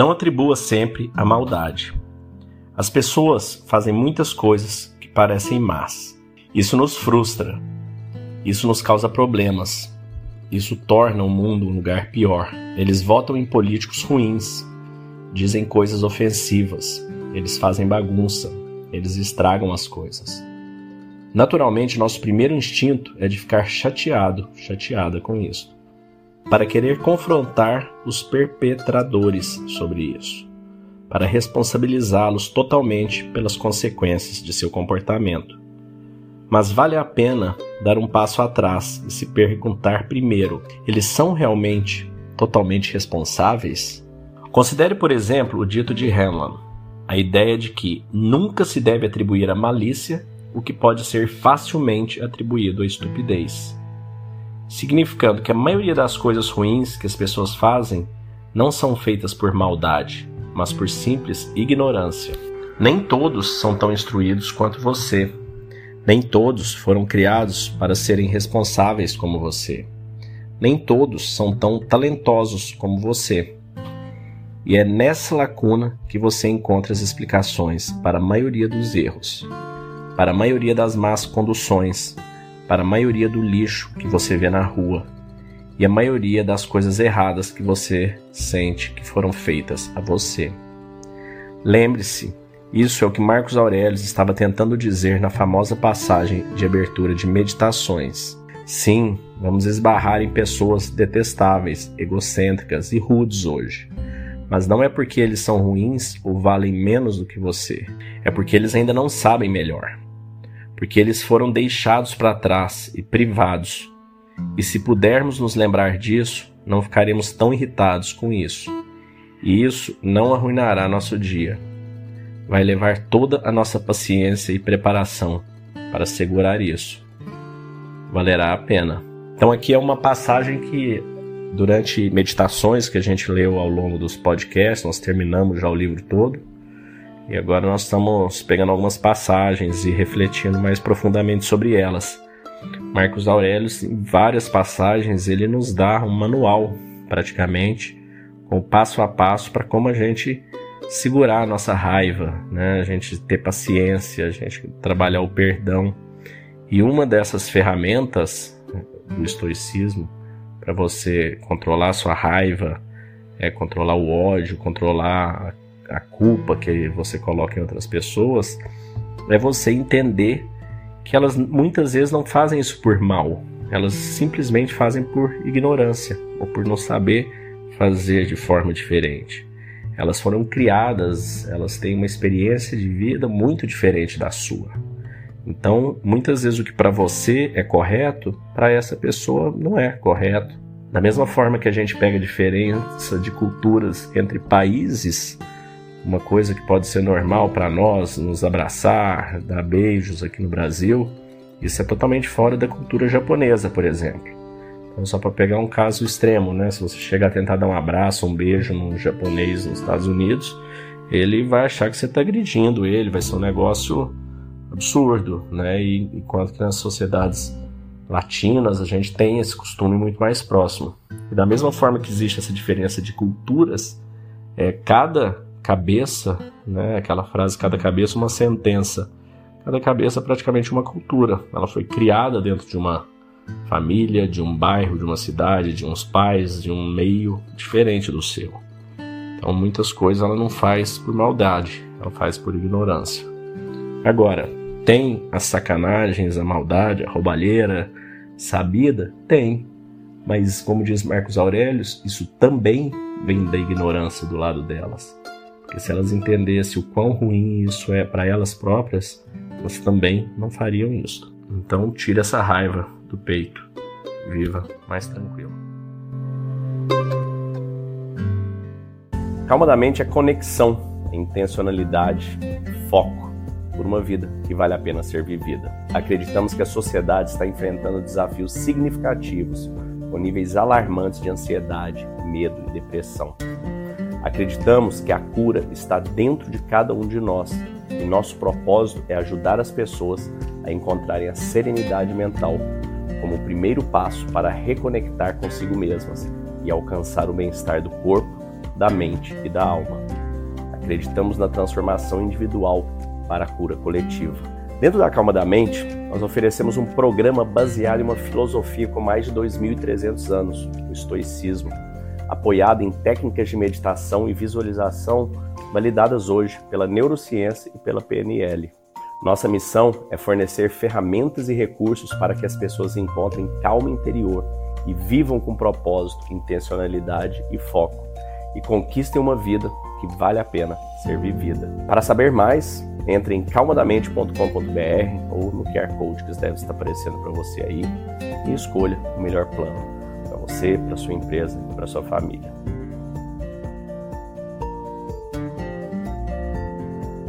Não atribua sempre a maldade. As pessoas fazem muitas coisas que parecem más. Isso nos frustra. Isso nos causa problemas. Isso torna o mundo um lugar pior. Eles votam em políticos ruins, dizem coisas ofensivas, eles fazem bagunça, eles estragam as coisas. Naturalmente, nosso primeiro instinto é de ficar chateado, chateada com isso, para querer confrontar os perpetradores sobre isso, para responsabilizá-los totalmente pelas consequências de seu comportamento. Mas vale a pena dar um passo atrás e se perguntar primeiro: eles são realmente totalmente responsáveis? Considere, por exemplo, o dito de Hamlin, a ideia de que nunca se deve atribuir a malícia o que pode ser facilmente atribuído à estupidez, significando que a maioria das coisas ruins que as pessoas fazem não são feitas por maldade, mas por simples ignorância. Nem todos são tão instruídos quanto você. Nem todos foram criados para serem responsáveis como você. Nem todos são tão talentosos como você. E é nessa lacuna que você encontra as explicações para a maioria dos erros para a maioria das más conduções, para a maioria do lixo que você vê na rua e a maioria das coisas erradas que você sente que foram feitas a você. Lembre-se, isso é o que Marcos Aurelius estava tentando dizer na famosa passagem de abertura de Meditações. Sim, vamos esbarrar em pessoas detestáveis, egocêntricas e rudes hoje. Mas não é porque eles são ruins ou valem menos do que você, é porque eles ainda não sabem melhor porque eles foram deixados para trás e privados. E se pudermos nos lembrar disso, não ficaremos tão irritados com isso. E isso não arruinará nosso dia. Vai levar toda a nossa paciência e preparação para segurar isso. Valerá a pena. Então, aqui é uma passagem que, durante meditações que a gente leu ao longo dos podcasts, nós terminamos já o livro todo, e agora nós estamos pegando algumas passagens e refletindo mais profundamente sobre elas. Marcos Aurélio, em várias passagens, ele nos dá um manual, praticamente, com passo a passo para como a gente segurar a nossa raiva, né? a gente ter paciência, a gente trabalhar o perdão. E uma dessas ferramentas do estoicismo para você controlar a sua raiva, é controlar o ódio, controlar a culpa que você coloca em outras pessoas, é você entender que elas muitas vezes não fazem isso por mal, elas simplesmente fazem por ignorância ou por não saber fazer de forma diferente. Elas foram criadas, elas têm uma experiência de vida muito diferente da sua. Então, muitas vezes o que para você é correto, para essa pessoa não é correto. Da mesma forma que a gente pega diferença de culturas entre países, uma coisa que pode ser normal para nós, nos abraçar, dar beijos aqui no Brasil, isso é totalmente fora da cultura japonesa, por exemplo. Então, só para pegar um caso extremo, né? Se você chegar a tentar dar um abraço, um beijo num japonês nos Estados Unidos, ele vai achar que você está agredindo ele, vai ser um negócio absurdo, né? E, enquanto que nas sociedades latinas a gente tem esse costume muito mais próximo. E da mesma forma que existe essa diferença de culturas, é, cada cabeça, né? Aquela frase cada cabeça uma sentença. Cada cabeça é praticamente uma cultura. Ela foi criada dentro de uma família, de um bairro, de uma cidade, de uns pais, de um meio diferente do seu. Então muitas coisas ela não faz por maldade, ela faz por ignorância. Agora, tem as sacanagens, a maldade, a roubalheira sabida? Tem. Mas como diz Marcos Aurelius, isso também vem da ignorância do lado delas. Porque se elas entendessem o quão ruim isso é para elas próprias, elas também não fariam isso. Então tire essa raiva do peito. Viva mais tranquilo. Calma da mente é conexão, é intencionalidade, foco por uma vida que vale a pena ser vivida. Acreditamos que a sociedade está enfrentando desafios significativos, com níveis alarmantes de ansiedade, medo e depressão. Acreditamos que a cura está dentro de cada um de nós e nosso propósito é ajudar as pessoas a encontrarem a serenidade mental como o primeiro passo para reconectar consigo mesmas e alcançar o bem-estar do corpo, da mente e da alma. Acreditamos na transformação individual para a cura coletiva. Dentro da Calma da Mente, nós oferecemos um programa baseado em uma filosofia com mais de 2.300 anos, o estoicismo, apoiado em técnicas de meditação e visualização validadas hoje pela neurociência e pela PNL. Nossa missão é fornecer ferramentas e recursos para que as pessoas encontrem calma interior e vivam com propósito, intencionalidade e foco e conquistem uma vida que vale a pena ser vivida. Para saber mais, entre em calmadamente.com.br ou no QR Code que deve estar aparecendo para você aí e escolha o melhor plano você, para sua empresa e para sua família.